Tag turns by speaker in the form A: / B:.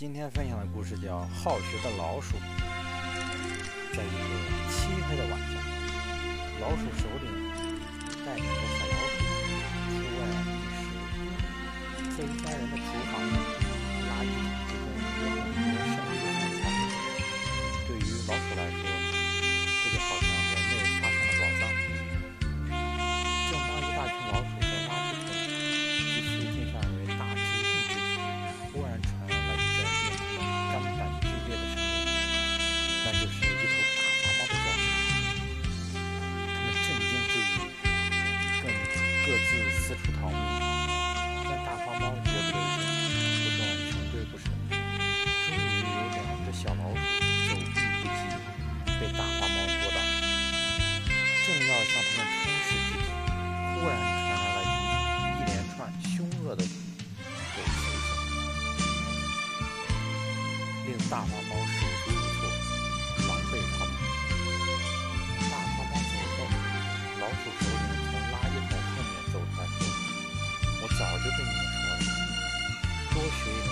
A: 今天分享的故事叫《好学的老鼠》。在一个漆黑的晚上，老鼠首领带领着小老鼠出外觅食，在一家人的厨房里，垃圾桶中有很多剩余的饭菜。对于老鼠来说，四处逃命，但大花猫绝不留情，不断穷追不舍。终于有两只小老鼠走避不及，被大花猫捉到，正要向它们吞噬之际，忽然传来了一连串凶恶的狗吠声，令大花猫手足无措，桶